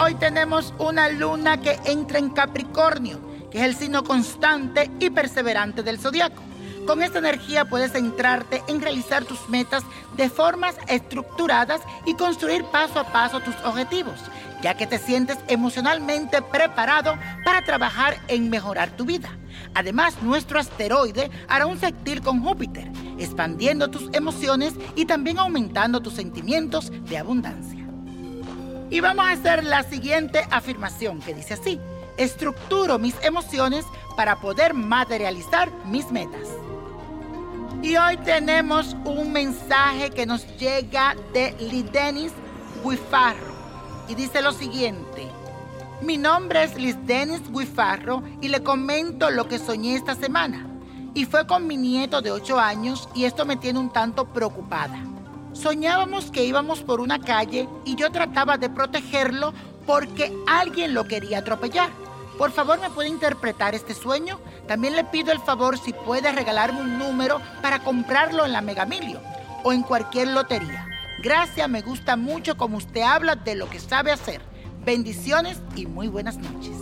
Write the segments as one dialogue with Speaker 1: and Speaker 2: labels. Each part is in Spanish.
Speaker 1: hoy tenemos una luna que entra en Capricornio, que es el signo constante y perseverante del zodiaco. Con esta energía puedes centrarte en realizar tus metas de formas estructuradas y construir paso a paso tus objetivos, ya que te sientes emocionalmente preparado para trabajar en mejorar tu vida. Además, nuestro asteroide hará un sextil con Júpiter, expandiendo tus emociones y también aumentando tus sentimientos de abundancia. Y vamos a hacer la siguiente afirmación que dice así, estructuro mis emociones para poder materializar mis metas. Y hoy tenemos un mensaje que nos llega de Lidenis Guifarro y dice lo siguiente. Mi nombre es Liz Denis Guifarro y le comento lo que soñé esta semana. Y fue con mi nieto de 8 años y esto me tiene un tanto preocupada. Soñábamos que íbamos por una calle y yo trataba de protegerlo porque alguien lo quería atropellar. Por favor, ¿me puede interpretar este sueño? También le pido el favor si puede regalarme un número para comprarlo en la Megamilio o en cualquier lotería. Gracias, me gusta mucho como usted habla de lo que sabe hacer. Bendiciones y muy buenas noches.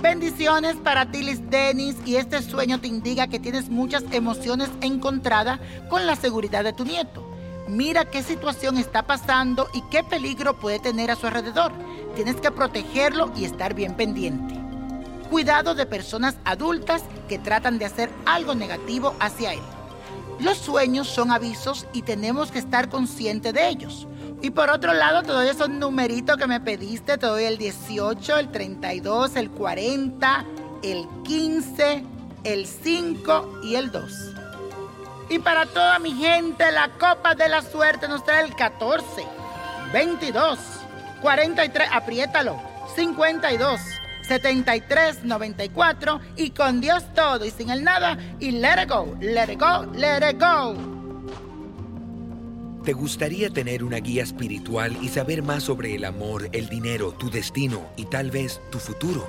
Speaker 1: Bendiciones para ti, Liz Dennis, y este sueño te indica que tienes muchas emociones encontradas con la seguridad de tu nieto. Mira qué situación está pasando y qué peligro puede tener a su alrededor. Tienes que protegerlo y estar bien pendiente. Cuidado de personas adultas que tratan de hacer algo negativo hacia él. Los sueños son avisos y tenemos que estar conscientes de ellos. Y por otro lado, te doy esos numeritos que me pediste. Te doy el 18, el 32, el 40, el 15, el 5 y el 2. Y para toda mi gente, la copa de la suerte nos trae el 14, 22, 43, apriétalo, 52, 73, 94 y con Dios todo y sin el nada y let it go, let it go, let it go.
Speaker 2: ¿Te gustaría tener una guía espiritual y saber más sobre el amor, el dinero, tu destino y tal vez tu futuro?